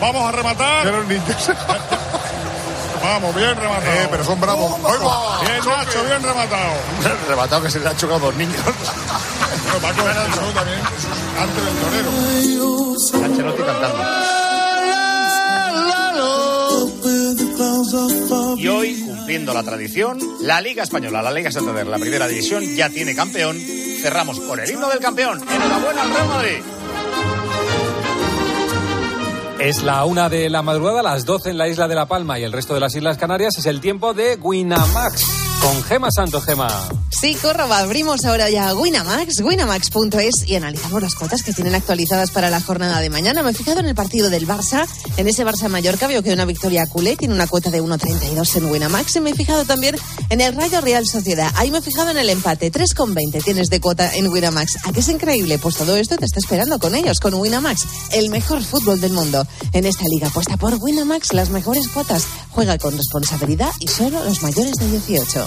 Vamos a rematar. De los niños. Vamos, bien rematado. Eh, pero son bravos. Bien, Nacho, bien rematado. Rematado que se le han chocado dos niños. Bueno, Paco Alonso también, antes del torero. Ancelotti cantando. Y hoy, cumpliendo la tradición, la Liga Española, la Liga Santander, la primera división, ya tiene campeón. Cerramos con el himno del campeón. Enhorabuena al Real Madrid. Es la una de la madrugada, las 12 en la isla de La Palma y el resto de las Islas Canarias. Es el tiempo de Winamax con Gema Santos, Gema. Sí, Córdoba, abrimos ahora ya Winamax, winamax.es y analizamos las cuotas que tienen actualizadas para la jornada de mañana. Me he fijado en el partido del Barça, en ese Barça-Mallorca, veo que una victoria culé tiene una cuota de 1.32 en Winamax y me he fijado también en el Rayo Real Sociedad. Ahí me he fijado en el empate, 3.20 tienes de cuota en Winamax. ¿A qué es increíble? Pues todo esto te está esperando con ellos, con Winamax, el mejor fútbol del mundo. En esta liga apuesta por Winamax, las mejores cuotas. Juega con responsabilidad y solo los mayores de 18.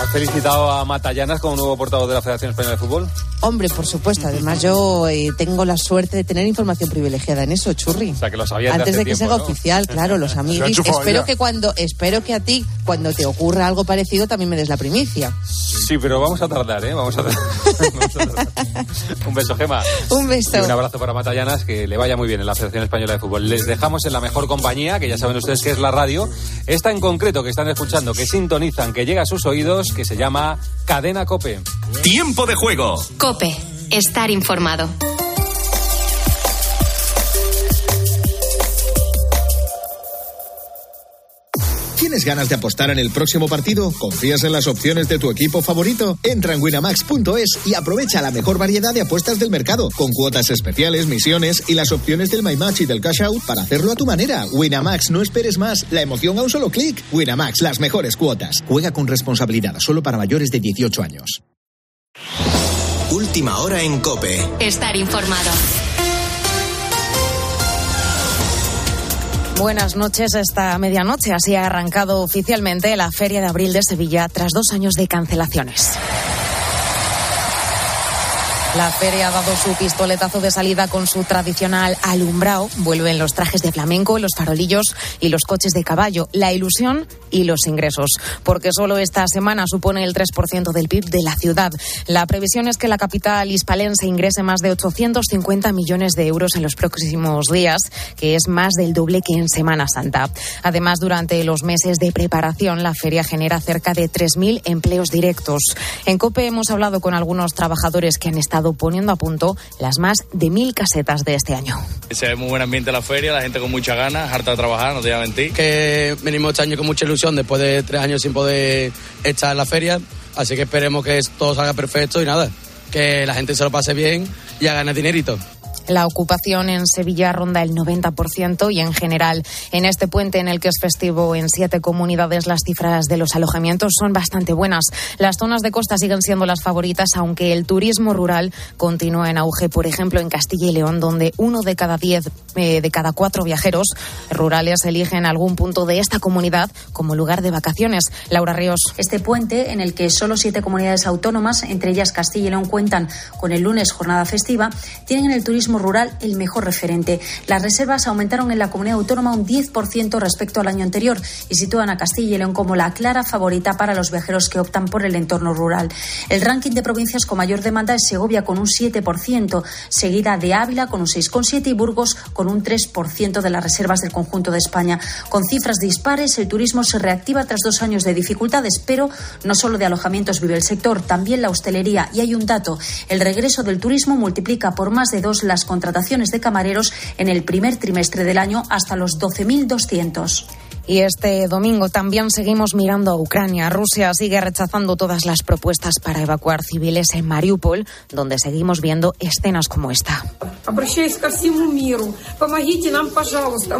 ¿Has felicitado a Matallanas como nuevo portavoz de la Federación Española de Fútbol? Hombre, por supuesto. Además, yo eh, tengo la suerte de tener información privilegiada en eso, churri. O sea, que lo sabías Antes de, que tiempo, sea ¿no? oficial, claro, los amigos. Espero ya. que cuando, espero que a ti, cuando te ocurra algo parecido, también me des la primicia. Sí, pero vamos a tardar, ¿eh? Vamos a tardar. Vamos a tardar. Un beso, Gema. Un beso. Y un abrazo para Matallanas, que le vaya muy bien en la Federación Española de Fútbol. Les dejamos en la mejor compañía, que ya saben ustedes que es la radio. Esta en concreto que están escuchando, que sintonizan, que llega a sus oídos, que se llama Cadena Cope. Tiempo de juego. Cope, estar informado. ¿Tienes ganas de apostar en el próximo partido? ¿Confías en las opciones de tu equipo favorito? Entra en winamax.es y aprovecha la mejor variedad de apuestas del mercado, con cuotas especiales, misiones y las opciones del My Match y del Cash Out para hacerlo a tu manera. Winamax, no esperes más. La emoción a un solo clic. Winamax, las mejores cuotas. Juega con responsabilidad, solo para mayores de 18 años. Última hora en Cope. Estar informado. Buenas noches. Esta medianoche así ha arrancado oficialmente la Feria de Abril de Sevilla tras dos años de cancelaciones. La feria ha dado su pistoletazo de salida con su tradicional alumbrado. Vuelven los trajes de flamenco, los farolillos y los coches de caballo. La ilusión y los ingresos. Porque solo esta semana supone el 3% del PIB de la ciudad. La previsión es que la capital hispalense ingrese más de 850 millones de euros en los próximos días, que es más del doble que en Semana Santa. Además, durante los meses de preparación, la feria genera cerca de 3.000 empleos directos. En COPE hemos hablado con algunos trabajadores que han estado poniendo a punto las más de mil casetas de este año. Se ve muy buen ambiente en la feria, la gente con muchas ganas, harta de trabajar, no te voy a mentir. que venimos este año con mucha ilusión después de tres años sin poder estar en la feria, así que esperemos que todo salga perfecto y nada, que la gente se lo pase bien y haga dinerito. La ocupación en Sevilla ronda el 90% y en general en este puente en el que es festivo en siete comunidades las cifras de los alojamientos son bastante buenas. Las zonas de costa siguen siendo las favoritas aunque el turismo rural continúa en auge. Por ejemplo, en Castilla y León donde uno de cada diez eh, de cada cuatro viajeros rurales eligen algún punto de esta comunidad como lugar de vacaciones. Laura Ríos. Este puente, en el que solo siete comunidades autónomas, entre ellas Castilla y León, cuentan con el lunes jornada festiva, tienen en el turismo rural el mejor referente. Las reservas aumentaron en la comunidad autónoma un 10% respecto al año anterior y sitúan a Castilla y León como la clara favorita para los viajeros que optan por el entorno rural. El ranking de provincias con mayor demanda es Segovia con un 7%, seguida de Ávila con un 6,7% y Burgos con un 3% de las reservas del conjunto de España. Con cifras dispares, el turismo se reactiva tras dos años de dificultades, pero no solo de alojamientos vive el sector, también la hostelería. Y hay un dato, el regreso del turismo multiplica por más de dos las contrataciones de camareros en el primer trimestre del año hasta los 12.200. Y este domingo también seguimos mirando a Ucrania. Rusia sigue rechazando todas las propuestas para evacuar civiles en Mariupol, donde seguimos viendo escenas como esta.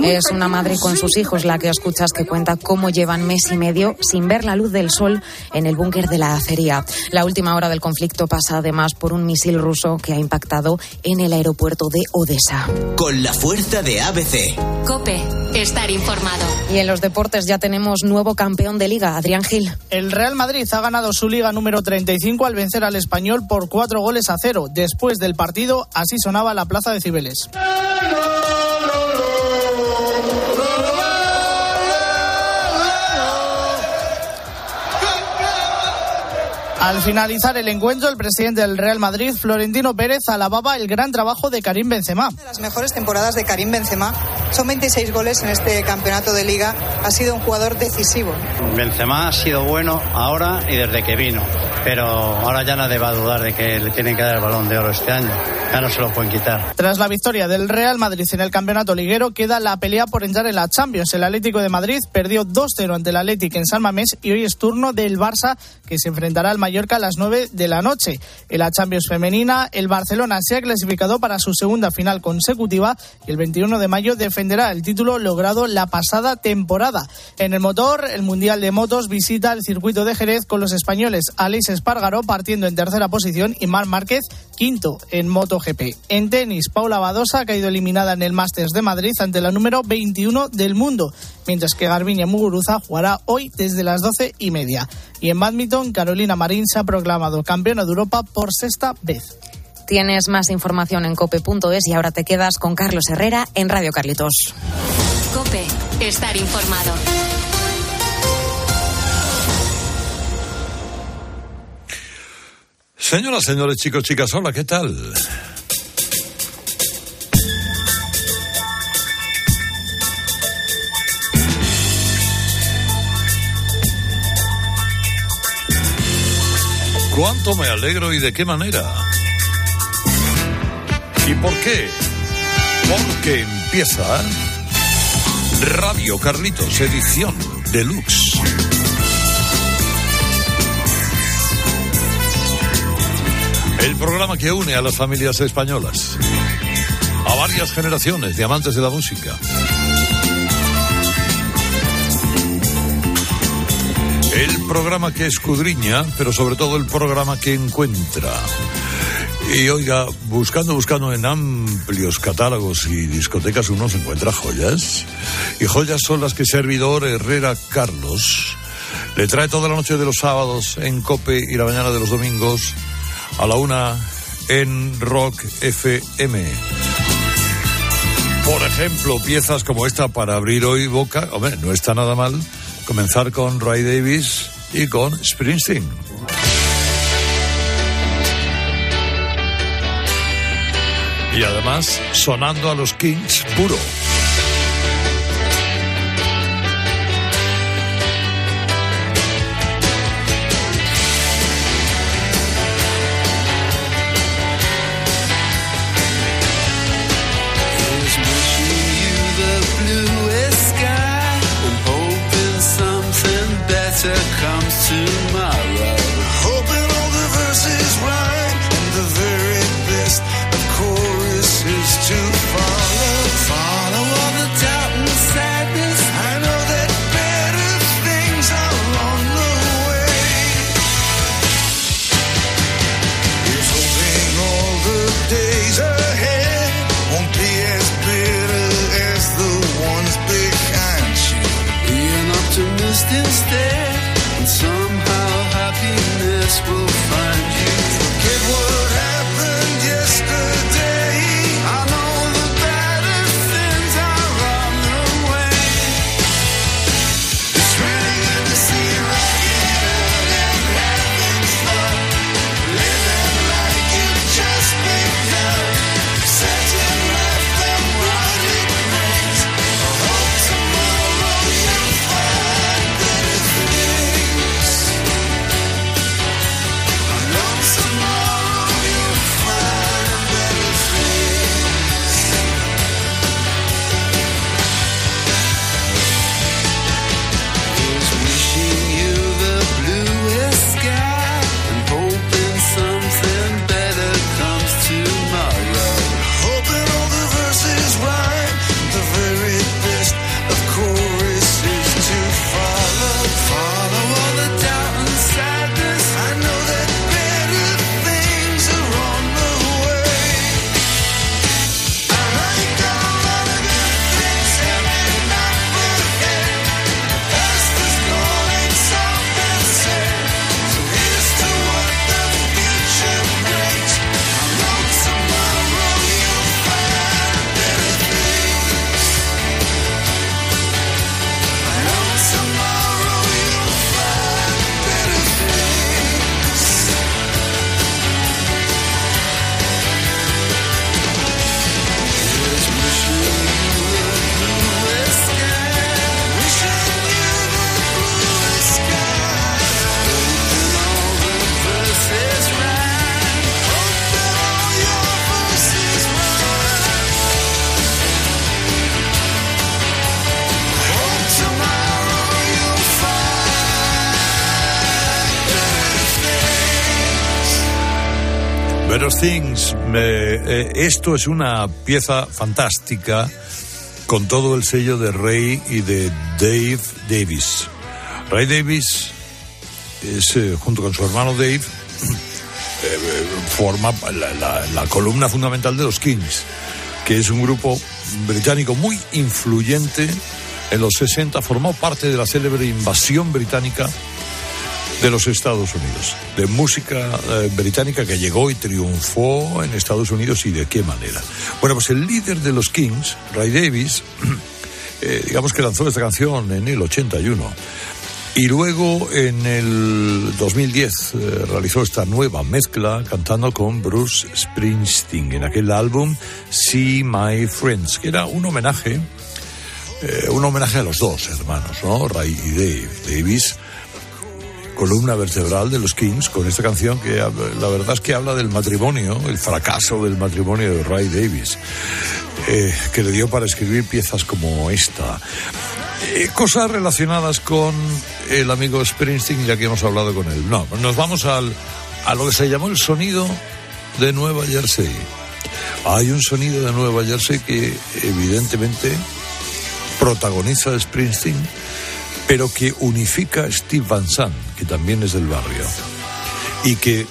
Es una madre con sus hijos la que escuchas que cuenta cómo llevan mes y medio sin ver la luz del sol en el búnker de la acería. La última hora del conflicto pasa además por un misil ruso que ha impactado en el aeropuerto de Odessa. Con la fuerza de ABC. Cope, estar informado. Y en los deportes ya tenemos nuevo campeón de liga, Adrián Gil. El Real Madrid ha ganado su liga número 35 al vencer al español por cuatro goles a cero. Después del partido, así sonaba la plaza de Cibeles. Al finalizar el encuentro, el presidente del Real Madrid, Florentino Pérez, alababa el gran trabajo de Karim Benzema. Las mejores temporadas de Karim Benzema son 26 goles en este campeonato de liga. Ha sido un jugador decisivo. Benzema ha sido bueno ahora y desde que vino, pero ahora ya nadie va a dudar de que le tienen que dar el balón de oro este año. Ya no se lo pueden quitar. Tras la victoria del Real Madrid en el campeonato liguero, queda la pelea por entrar en la Champions. El Atlético de Madrid perdió 2-0 ante el Atlético en San Mamés y hoy es turno del Barça que se enfrentará al Mallorca a las 9 de la noche. En la Champions femenina, el Barcelona se ha clasificado para su segunda final consecutiva y el 21 de mayo defenderá el título logrado la pasada temporada. En el motor, el Mundial de Motos visita el circuito de Jerez con los españoles Alex Espargaro partiendo en tercera posición y Mar Márquez quinto en MotoGP. En tenis, Paula Badosa ha caído eliminada en el Masters de Madrid ante la número 21 del mundo, mientras que Garbiñe Muguruza jugará hoy desde las 12 y media. Y en badminton, Carolina Marín se ha proclamado campeona de Europa por sexta vez. Tienes más información en cope.es y ahora te quedas con Carlos Herrera en Radio Carlitos. Cope, estar informado. Señoras, señores, chicos, chicas, hola, ¿qué tal? ¿Cuánto me alegro y de qué manera? ¿Y por qué? Porque empieza Radio Carlitos, edición deluxe. El programa que une a las familias españolas, a varias generaciones de amantes de la música. El programa que escudriña, pero sobre todo el programa que encuentra. Y oiga, buscando, buscando en amplios catálogos y discotecas uno se encuentra joyas. Y joyas son las que servidor Herrera Carlos le trae toda la noche de los sábados en Cope y la mañana de los domingos a la una en Rock FM. Por ejemplo, piezas como esta para abrir hoy boca, hombre, no está nada mal comenzar con Ray Davis y con Springsteen. Y además sonando a los Kings puro. The. Eh, esto es una pieza fantástica con todo el sello de Ray y de Dave Davis. Ray Davis es, eh, junto con su hermano Dave, eh, forma la, columna fundamental de los Kings, que es un grupo británico muy influyente. En los 60 formó parte de la célebre invasión británica de los Estados Unidos, de música eh, británica que llegó y triunfó en Estados Unidos y de qué manera. Bueno, pues el líder de los Kings, Ray Davis, eh, digamos que lanzó esta canción en el 81. Y luego en el 2010 eh, realizó esta nueva mezcla cantando con Bruce Springsteen en aquel álbum See My Friends, que era un homenaje, un homenaje a los dos hermanos, ¿no? Ray y Dave. Davis, columna vertebral de los Kings, con esta canción que la verdad es que habla del matrimonio, el fracaso del matrimonio de Ray Davis, eh, que le dio para escribir piezas como esta. Eh, cosas relacionadas con el amigo Springsteen, ya que hemos hablado con él. No, nos vamos al, a lo que se llamó el sonido de Nueva Jersey. Hay un sonido de Nueva Jersey que evidentemente protagoniza Springsteen, pero que unifica Steve Van Sant, que también es del barrio, y que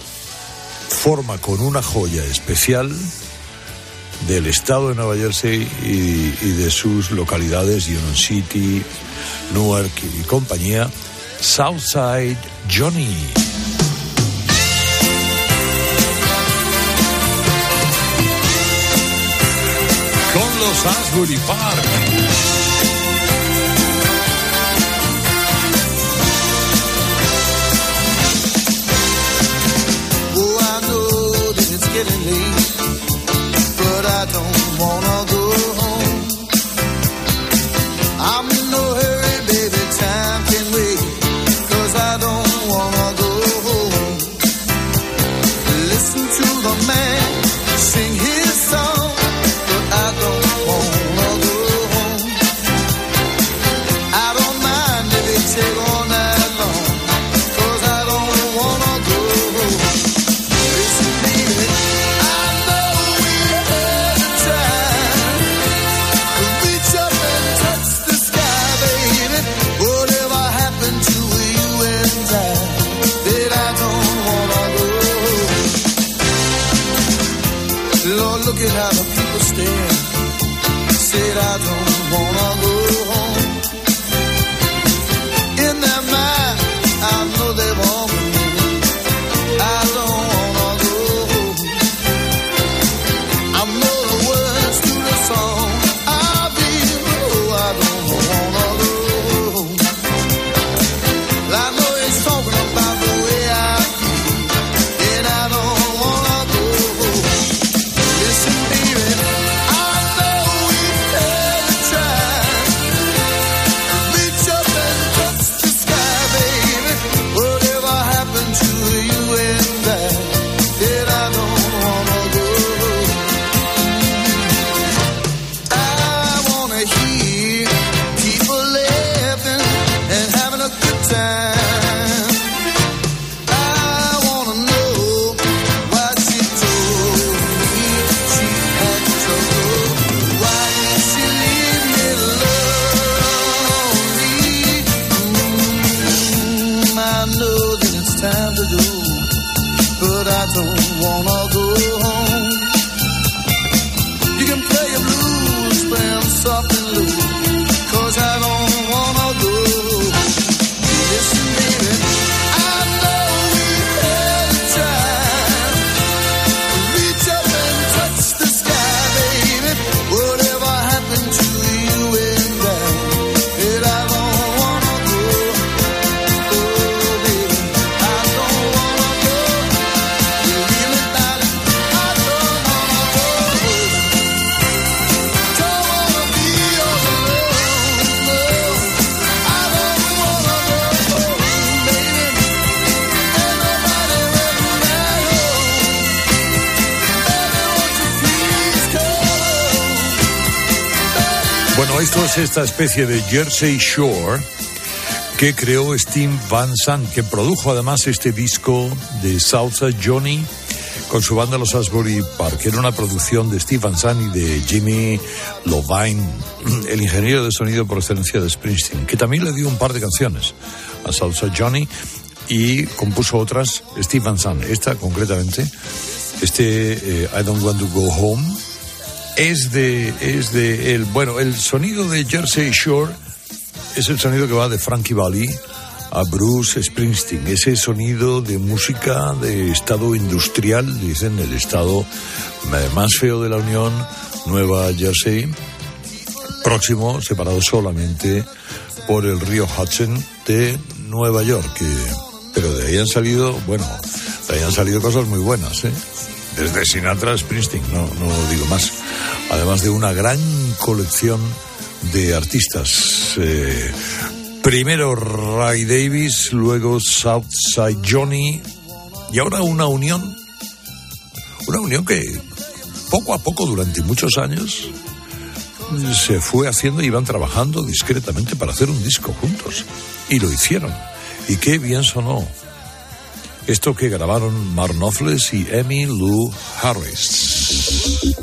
forma con una joya especial del estado de Nueva Jersey y, y de sus localidades, Union City, Newark y compañía, Southside Johnny. Con los Asbury Park. Es esta especie de Jersey Shore que creó Steve Van Sant, que produjo además este disco de Salsa Johnny con su banda Los Asbury Park. Era una producción de Steve Van Zandt y de Jimmy Lovine, el ingeniero de sonido por excelencia de Springsteen, que también le dio un par de canciones a Salsa Johnny y compuso otras Steve Van Zandt. Esta concretamente, este eh, I Don't Want to Go Home, es de, es de el, bueno, el sonido de Jersey Shore es el sonido que va de Frankie Valli a Bruce Springsteen, ese sonido de música de estado industrial, dicen, el estado más feo de la Unión, Nueva Jersey, próximo, separado solamente por el río Hudson de Nueva York. pero de ahí han salido, bueno, de ahí han salido cosas muy buenas, ¿eh? Desde Sinatra Springsteen, no, no digo más. Además de una gran colección de artistas. eh, primero Ray Davis, luego Southside Johnny y ahora una unión, una unión que poco a poco durante muchos años se fue haciendo y iban trabajando discretamente para hacer un disco juntos. Y lo hicieron. Y qué bien sonó. Esto que grabaron Mark y Emmy Lou Harris.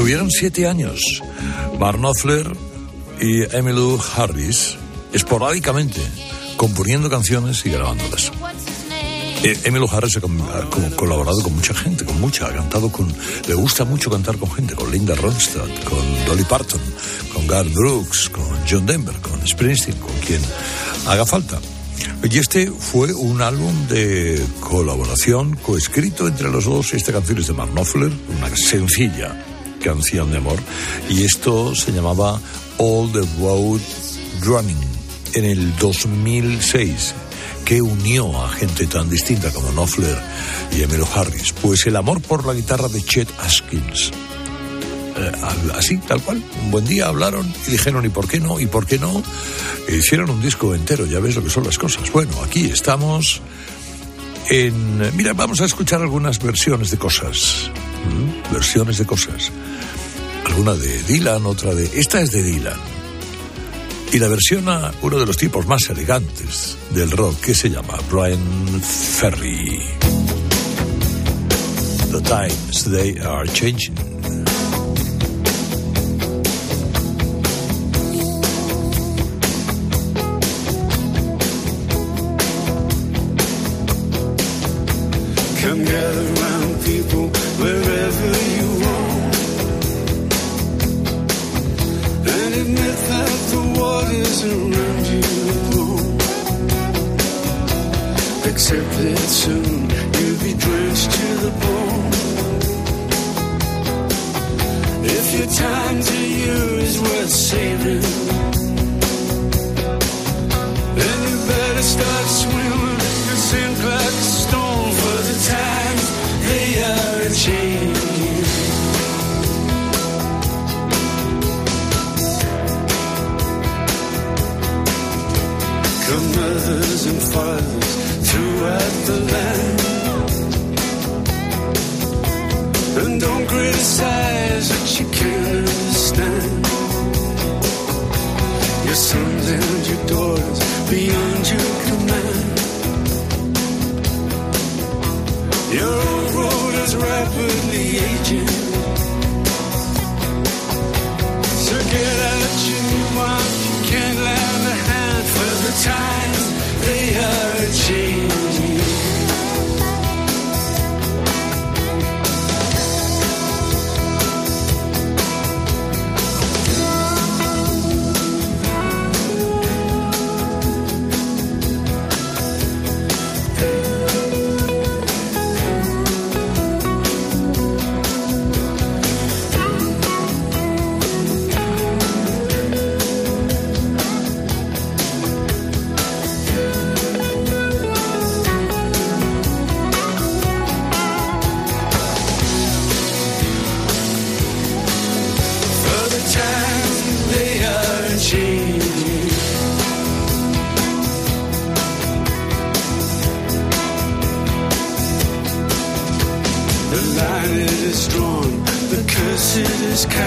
Estuvieron siete años. Mark Knopfler y Emmylou Harris esporádicamente componiendo canciones y grabándolas. Eh, Emmylou Harris ha, colaborado con mucha gente, con mucha, ha cantado con, le gusta mucho cantar con gente, con Linda Ronstadt, con Dolly Parton, con Garth Brooks, con John Denver, con Springsteen, con quien haga falta. Y este fue un álbum de colaboración coescrito entre los dos. Esta canción es de Mark Knopfler, una sencilla canción de amor, y esto se llamaba All the Road Running en el 2006 que unió a gente tan distinta como Knopfler y Emilio Harris? Pues el amor por la guitarra de Chet Atkins. Eh, así, tal cual. Un buen día hablaron y dijeron, ¿y por qué no? ¿Y por qué no? E hicieron un disco entero, ya ves lo que son las cosas. Bueno, aquí estamos en... Mira, vamos a escuchar algunas versiones de cosas. ¿Mm? Versiones de cosas. Alguna de Dylan, otra de... Esta es de Dylan. Y la versiona uno de los tipos más elegantes del rock que se llama Brian Ferry. The times they are changing. Accept that soon you'll be drenched to the bone. If your time to you is worth saving Then you better start swimming. You sink like a stone for the times they are changing. Come mothers and fathers throughout the land. And don't criticize what you can't understand. Your sons and your daughters beyond your command. Your old road is rapidly aging. So get out your new one. You can't lend a hand for the times they are changing.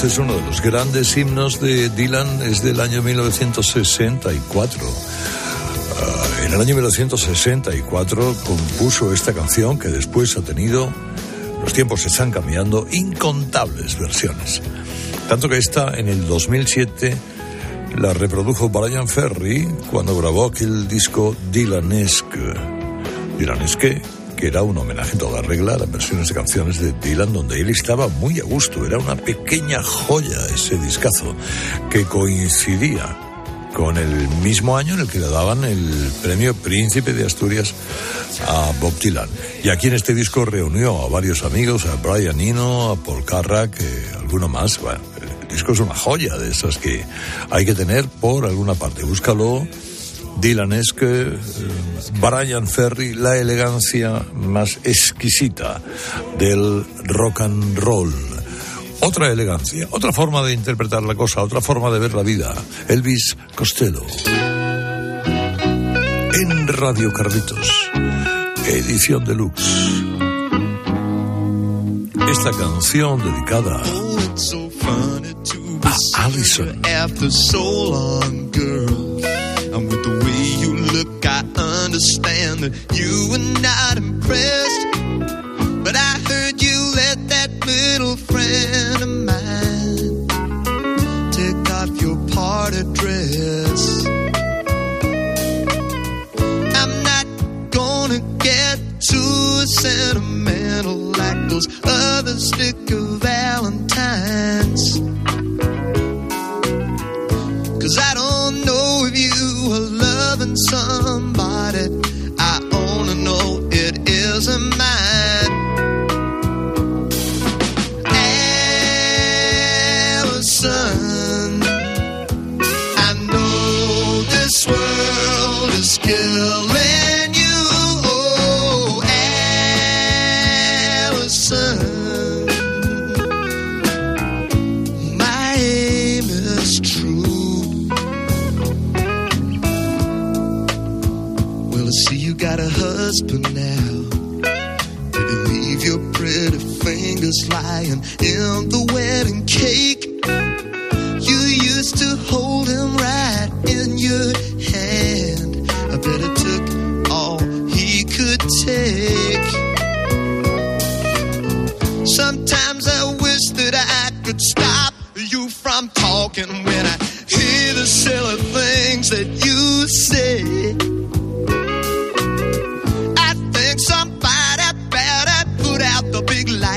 este es uno de los grandes himnos de Dylan, es del año 1964. Ah, en el año 1964 compuso esta canción que después ha tenido, los tiempos están cambiando, incontables versiones. Tanto que esta en el 2007 la reprodujo Brian Ferry cuando grabó aquel disco Dylanesque. Dylanesque, que era un homenaje en toda regla a las versiones de canciones de Dylan donde él estaba muy a gusto. Era una pequeña joya ese discazo que coincidía con el mismo año en el que le daban el premio Príncipe de Asturias a Bob Dylan. Y aquí en este disco reunió a varios amigos, a Brian Eno, a Paul Carrack, eh, alguno más. Bueno, el disco es una joya de esas que hay que tener por alguna parte. Búscalo. Dylan es que eh, Brian Ferry, la elegancia más exquisita del rock and roll. Otra elegancia, otra forma de interpretar la cosa, otra forma de ver la vida. Elvis Costello. En Radio Carlitos, edición deluxe. Esta canción dedicada a Allison. Understand that you were not impressed.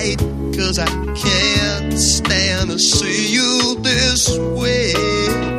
Big light, cause I can't stand to see you this way.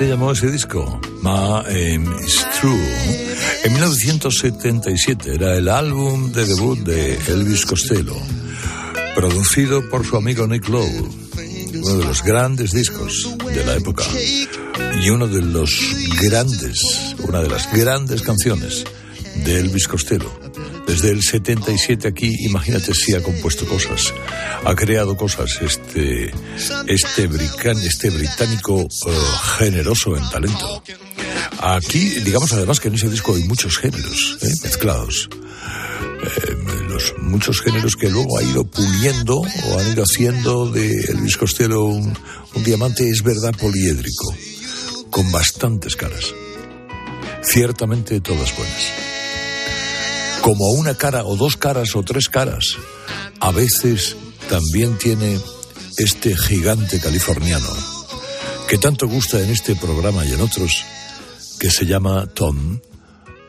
Se llamó ese disco, My Aim is True. En 1977 era el álbum de debut de Elvis Costello, producido por su amigo Nick Lowe, uno de los grandes discos de la época y uno de los grandes, una de las grandes canciones de Elvis Costello. Desde el 77 aquí, imagínate si ha compuesto cosas, ha creado cosas, este, este, este británico eh, generoso en talento. Aquí, digamos además que en ese disco hay muchos géneros eh, mezclados. Eh, los muchos géneros que luego ha ido puliendo o han ido haciendo de Elvis Costello un, un diamante, es verdad, poliédrico, con bastantes caras. Ciertamente todas buenas. Como una cara o dos caras o tres caras, a veces también tiene este gigante californiano que tanto gusta en este programa y en otros, que se llama Tom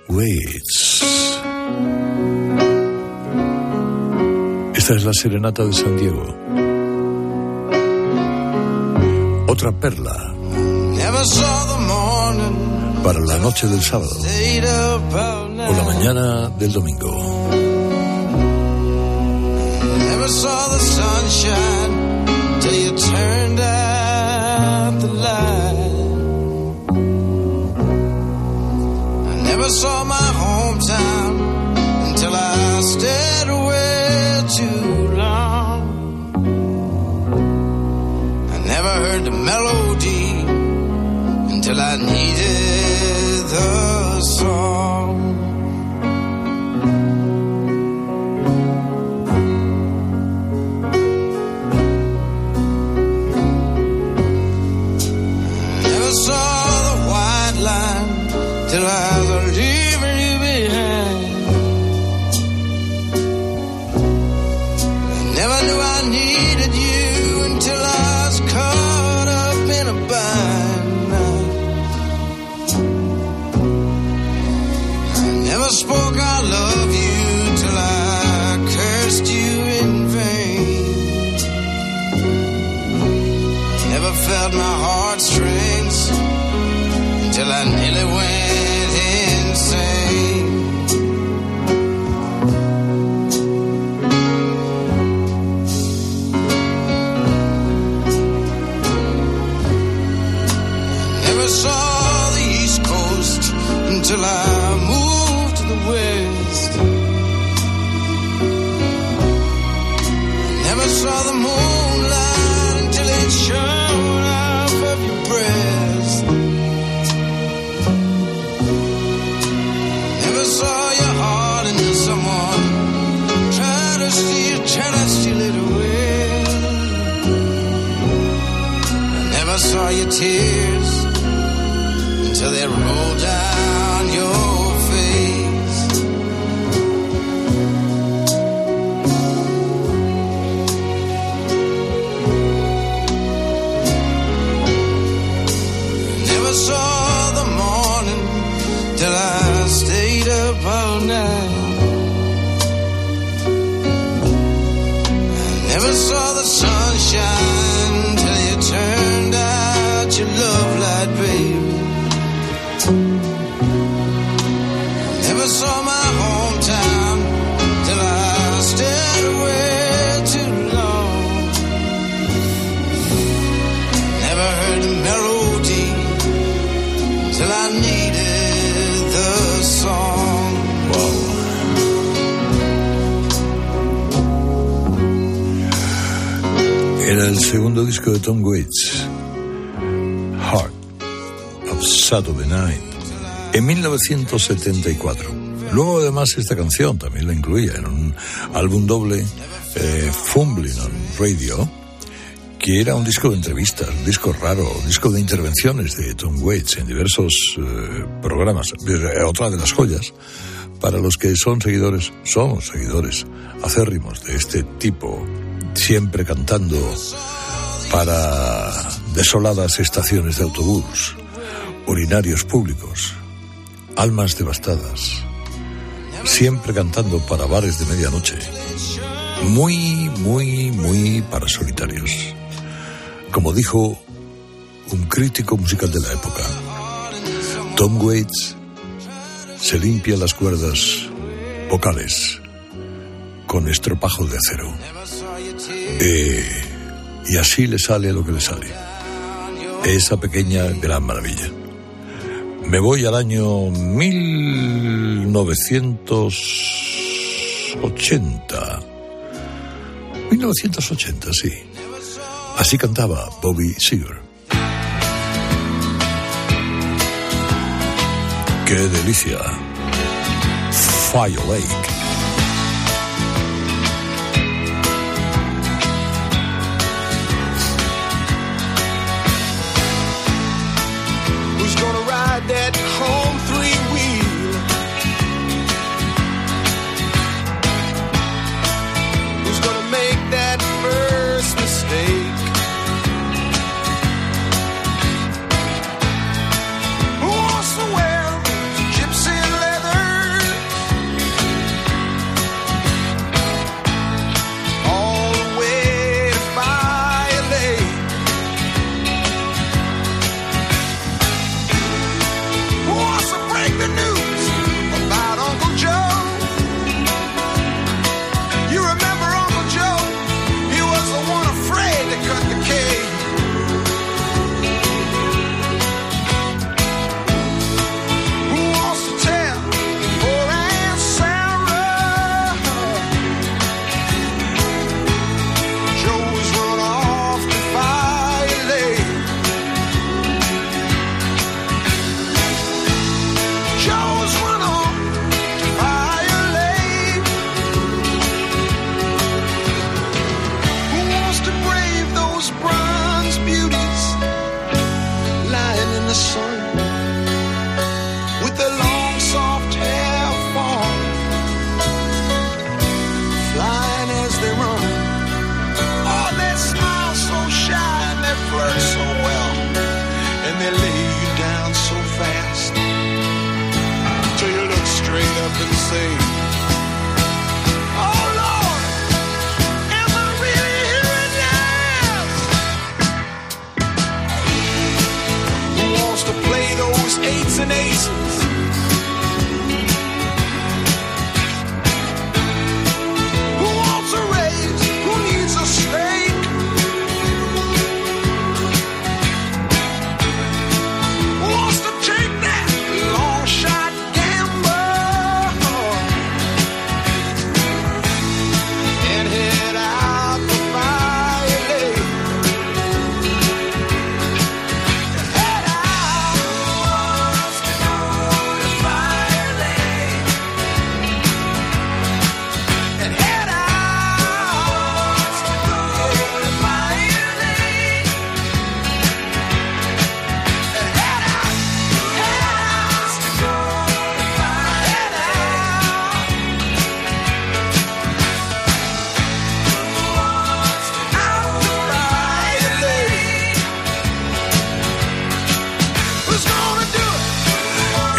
Waits. Esta es la serenata de San Diego. Otra perla para la noche del sábado o la mañana del domingo. Never saw the sunshine till you turned out the light. I never saw 1974. Luego además esta canción también la incluía en un álbum doble, eh, Fumbling on Radio, que era un disco de entrevistas, un disco raro, un disco de intervenciones de Tom Waits en diversos eh, programas. Eh, Otra de las joyas para los que son seguidores, somos seguidores acérrimos de este tipo, siempre cantando para desoladas estaciones de autobús, urinarios públicos, almas devastadas, siempre cantando para bares de medianoche, muy, muy, muy para solitarios. Como dijo un crítico musical de la época, Tom Waits se limpia las cuerdas vocales con estropajo de acero. Eh, y así le sale lo que le sale. Esa pequeña gran maravilla. Me voy al año 1980. 1980, sí. Así cantaba Bobby Seger. ¡Qué delicia! Fire Lake.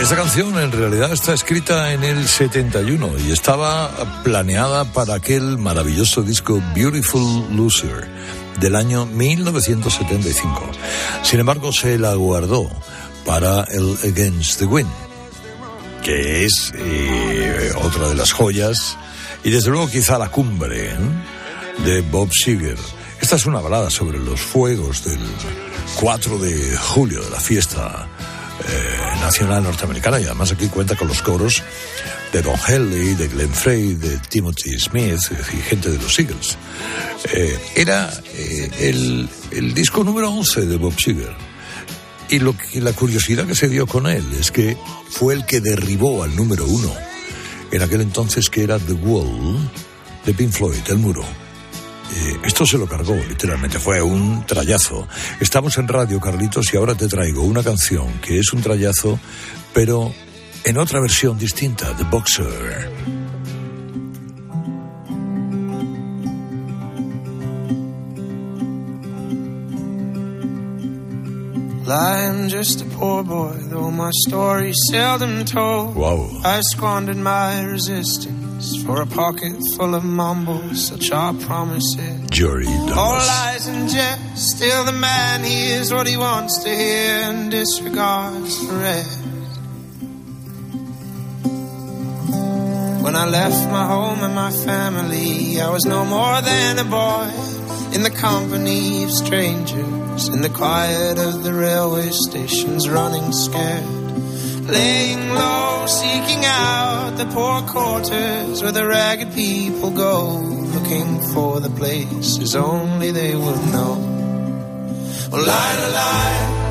Esta canción en realidad está escrita en el 71 y estaba planeada para aquel maravilloso disco Beautiful Loser del año 1975. Sin embargo, se la guardó para el Against the Wind, que es eh, otra de las joyas y desde luego quizá la cumbre ¿eh? de Bob Seger. Esta es una balada sobre los fuegos del 4 de julio de la fiesta eh, nacional norteamericana y además aquí cuenta con los coros de Don Henley, de Glenn Frey, de Timothy Smith y gente de los Eagles. Eh, era eh, el, el disco número 11 de Bob Seger. Y lo que, la curiosidad que se dio con él es que fue el que derribó al número uno en aquel entonces que era The Wall de Pink Floyd, el muro. Eh, esto se lo cargó, literalmente, fue un trayazo. Estamos en Radio Carlitos y ahora te traigo una canción que es un trayazo, pero en otra versión distinta, The Boxer. I'm just a poor boy, though my story's seldom told. Wow. I squandered my resistance for a pocket full of mumbles, such are promises. All Douglas. lies and jest, still the man hears what he wants to hear and disregards the rest. When I left my home and my family, I was no more than a boy in the company of strangers, in the quiet of the railway stations, running scared. Laying low, seeking out the poor quarters where the ragged people go, looking for the places only they will know. Oh, lie, lie, lie, lie.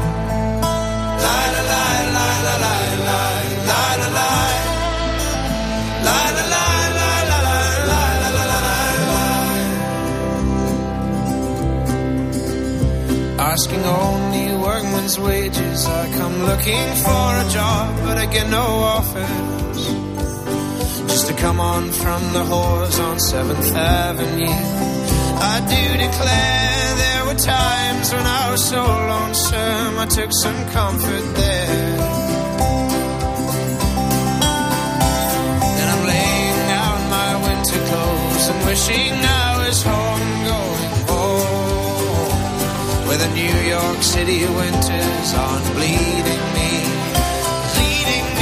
Asking only wages. I come looking for a job, but I get no offers. Just to come on from the whores on 7th Avenue. I do declare there were times when I was so lonesome, I took some comfort there. Then I'm laying out my winter clothes and wishing I was home going the New York City winters aren't bleeding me, bleeding me,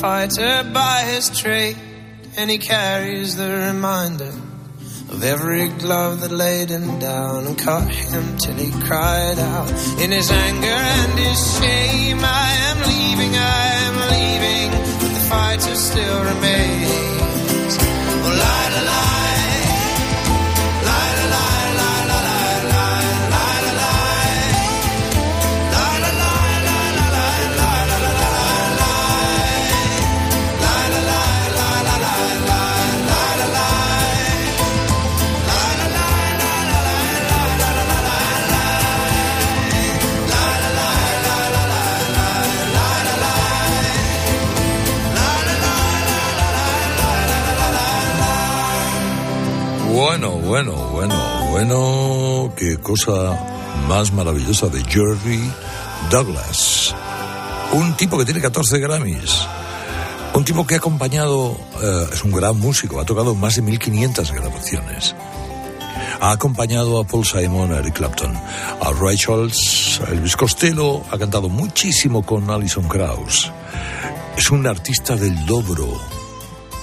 fighter by his trade, and he carries the reminder of every glove that laid him down and cut him till he cried out in his anger and his shame. I am leaving, I am leaving, but the fighter still remains. Oh, lie, lie. Bueno, bueno, bueno, bueno, qué cosa más maravillosa de Jerry Douglas. Un tipo que tiene 14 Grammys. Un tipo que ha acompañado, eh, es un gran músico, ha tocado más de 1500 grabaciones. Ha acompañado a Paul Simon, a Eric Clapton, a Ray Charles, a Elvis Costello, ha cantado muchísimo con Alison Krauss. Es un artista del dobro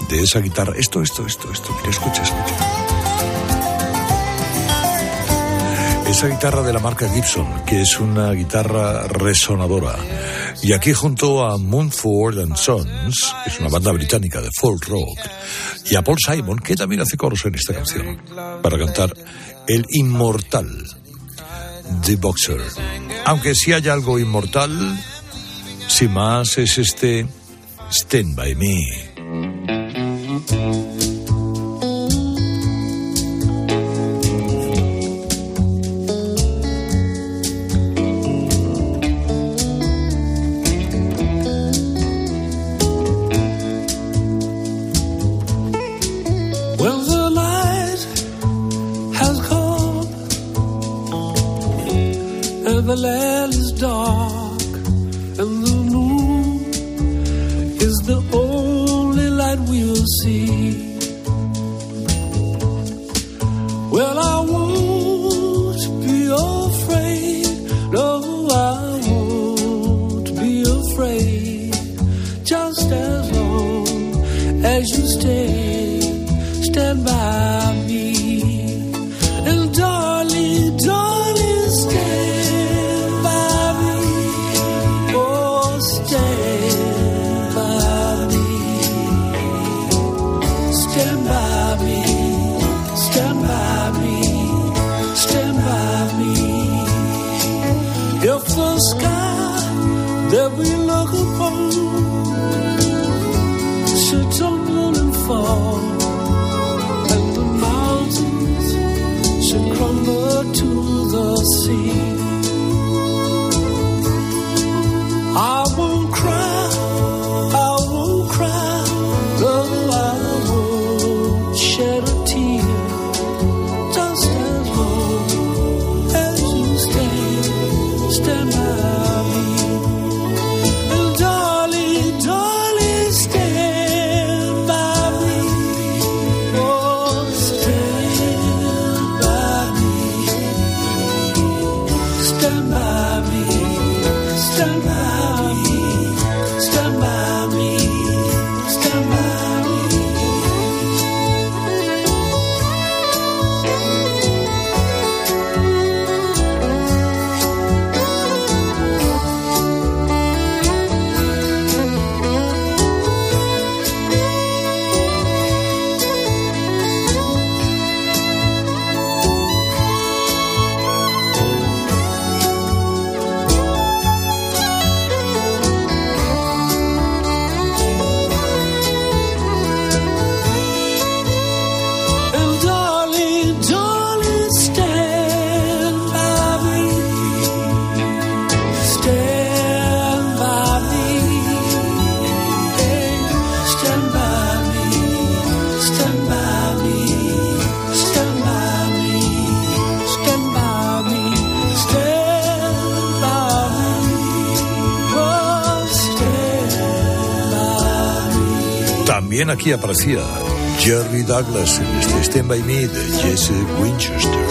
de esa guitarra. Esto, esto, esto, esto. Mira, escucha, escucha. Esa guitarra de la marca Gibson, que es una guitarra resonadora. Y aquí junto a Moonford and Sons, que es una banda británica de folk rock, y a Paul Simon, que también hace coros en esta canción, para cantar el inmortal The Boxer. Aunque si hay algo inmortal, sin más, es este Stand By Me. And aquí aparecía Jerry Douglas en este Stand By Me de Jesse Winchester.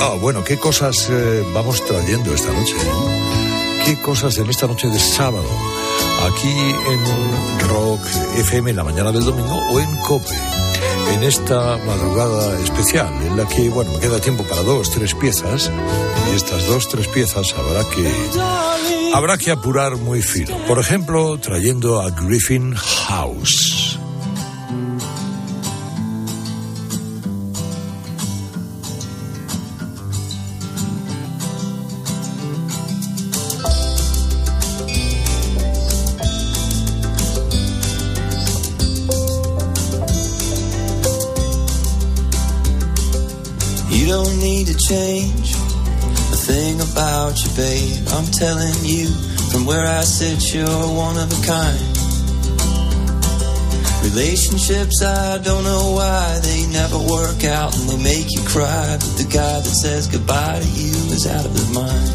Ah, bueno, qué cosas eh, vamos trayendo esta noche. ¿eh? Qué cosas en esta noche de sábado. Aquí en Rock FM en la mañana del domingo o en Cope. En esta madrugada especial en la que, bueno, me queda tiempo para dos, tres piezas. Y estas dos, tres piezas habrá que habrá que apurar muy fino. Por ejemplo, trayendo a Griffin House. Where I sit, you're one of a kind. Relationships, I don't know why they never work out and they make you cry. But the guy that says goodbye to you is out of his mind.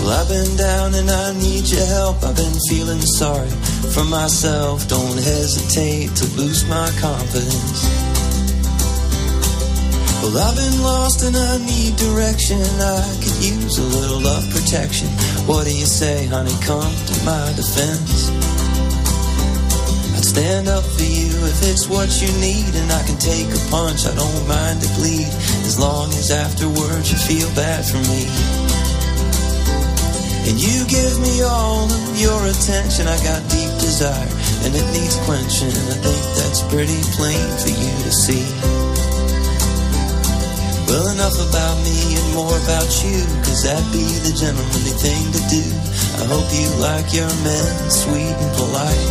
Well, I've been down and I need your help. I've been feeling sorry for myself. Don't hesitate to boost my confidence. Well, I've been lost and I need direction. I could use a little love protection. What do you say, honey? Come to my defense. I'd stand up for you if it's what you need, and I can take a punch. I don't mind to bleed as long as afterwards you feel bad for me. And you give me all of your attention. I got deep desire, and it needs quenching. I think that's pretty plain for you to see. Well, enough about me and more about you, cause that'd be the gentlemanly thing to do. I hope you like your men sweet and polite.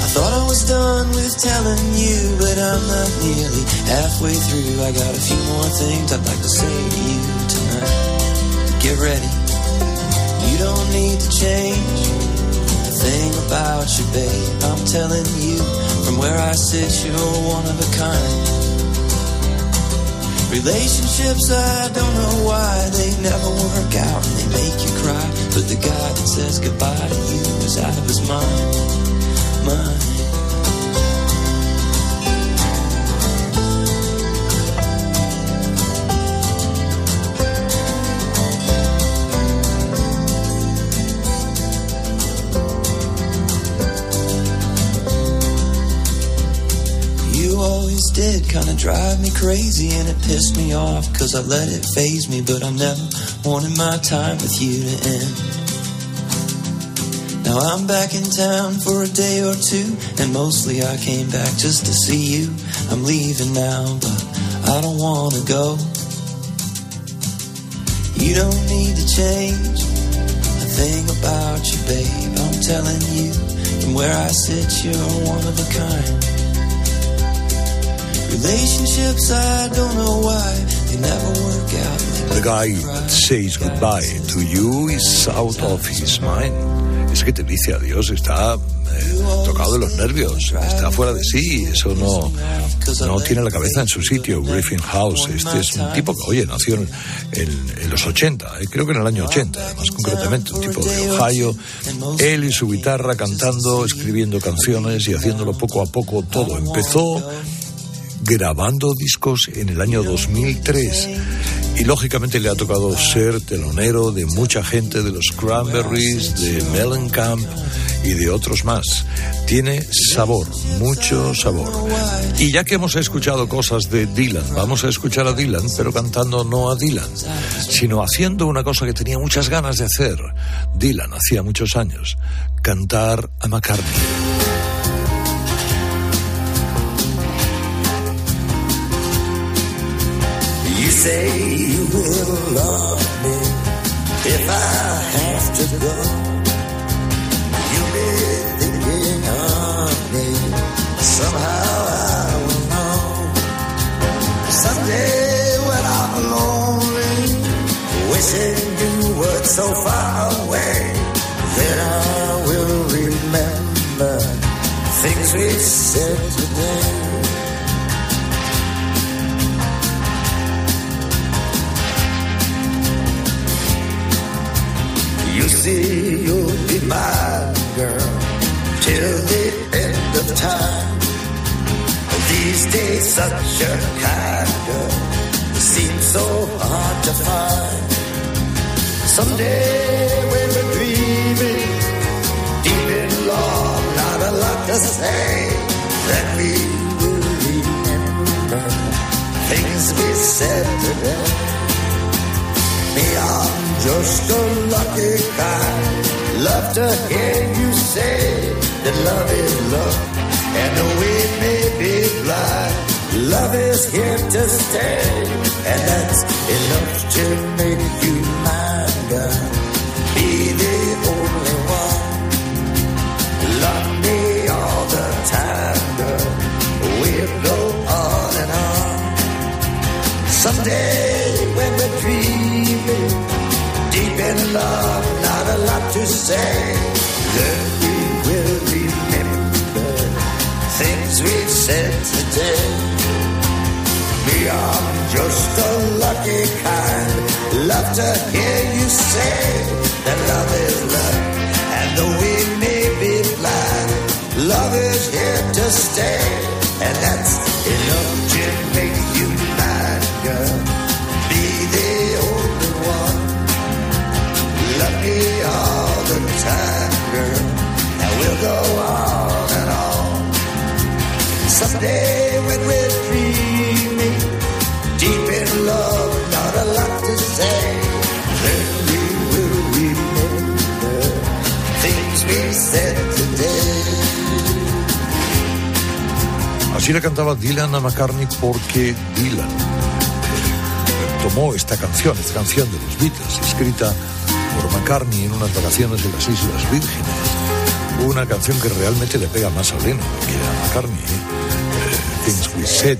I thought I was done with telling you, but I'm not nearly halfway through. I got a few more things I'd like to say to you tonight. Get ready. You don't need to change thing about you, babe. I'm telling you, from where I sit, you're one of a kind. Relationships, I don't know why they never work out and they make you cry. But the guy that says goodbye to you is out of his mind. Mind. Did kinda drive me crazy and it pissed me off cause I let it phase me but I never wanted my time with you to end. Now I'm back in town for a day or two and mostly I came back just to see you. I'm leaving now but I don't wanna go. You don't need to change a thing about you babe. I'm telling you from where I sit you're one of a kind Relationships, I don't know why they never work out. The guy says goodbye to you is out of his mind. Es que te dice adiós, está eh, tocado de los nervios, está fuera de sí, eso no, no tiene la cabeza en su sitio. Griffin House, este es un tipo que, oye, nació en, en- en los 80, eh, creo que en el año 80, más concretamente, un tipo de Ohio. Él y su guitarra cantando, escribiendo canciones y haciéndolo poco a poco todo. Empezó grabando discos en el año 2003 y lógicamente le ha tocado ser telonero de mucha gente de los Cranberries, de Mellencamp y de otros más. Tiene sabor, mucho sabor. Y ya que hemos escuchado cosas de Dylan, vamos a escuchar a Dylan, pero cantando no a Dylan, sino haciendo una cosa que tenía muchas ganas de hacer. Dylan hacía muchos años, cantar a McCartney. Say you will love me if I have to go. You'll be thinking of me. Somehow I will know. Someday when I'm lonely, wishing you were so far a kind girl seems so hard to find. Someday, when we're dreaming, deep in love, not a lot to say, that we will remember things we said today. Me, I'm just a lucky guy. Love to hear you say that love is love. And though we may be blind, love is here to stay. And that's enough to make you mine, girl. Just a lucky kind. Love to hear you say that love is love. And though we may be blind, love is here to stay. And that's Enough to make you mine, girl. Así la cantaba Dylan a McCartney porque Dylan tomó esta canción, esta canción de los Beatles, escrita por McCartney en unas vacaciones en las Islas Vírgenes. Una canción que realmente le pega más a Lennon que a McCartney. ¿eh? Eh, Things We Said.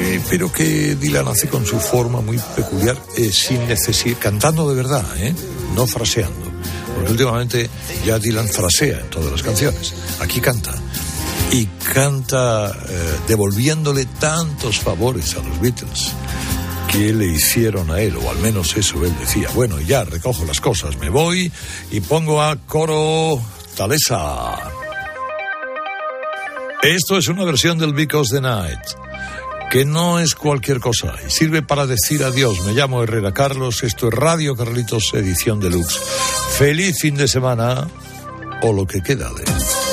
Eh, pero que Dylan hace con su forma muy peculiar, eh, sin necesidad, cantando de verdad, ¿eh? no fraseando. Porque últimamente ya Dylan frasea en todas las canciones. Aquí canta. Y canta eh, devolviéndole tantos favores a los Beatles que le hicieron a él, o al menos eso él decía. Bueno, ya recojo las cosas, me voy y pongo a coro Talesa. Esto es una versión del Because the Night, que no es cualquier cosa y sirve para decir adiós. Me llamo Herrera Carlos, esto es Radio Carlitos, edición deluxe. Feliz fin de semana o lo que queda de él.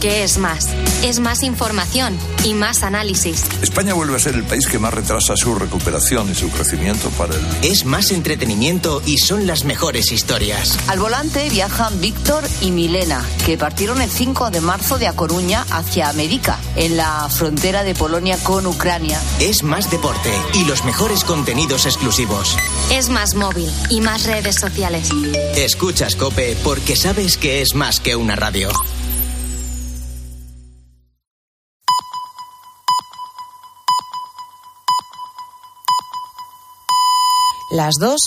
Porque es más. Es más información y más análisis. España vuelve a ser el país que más retrasa su recuperación y su crecimiento para el... Es más entretenimiento y son las mejores historias. Al volante viajan Víctor y Milena, que partieron el 5 de marzo de A Coruña hacia América, en la frontera de Polonia con Ucrania. Es más deporte y los mejores contenidos exclusivos. Es más móvil y más redes sociales. Escuchas Cope porque sabes que es más que una radio. Las dos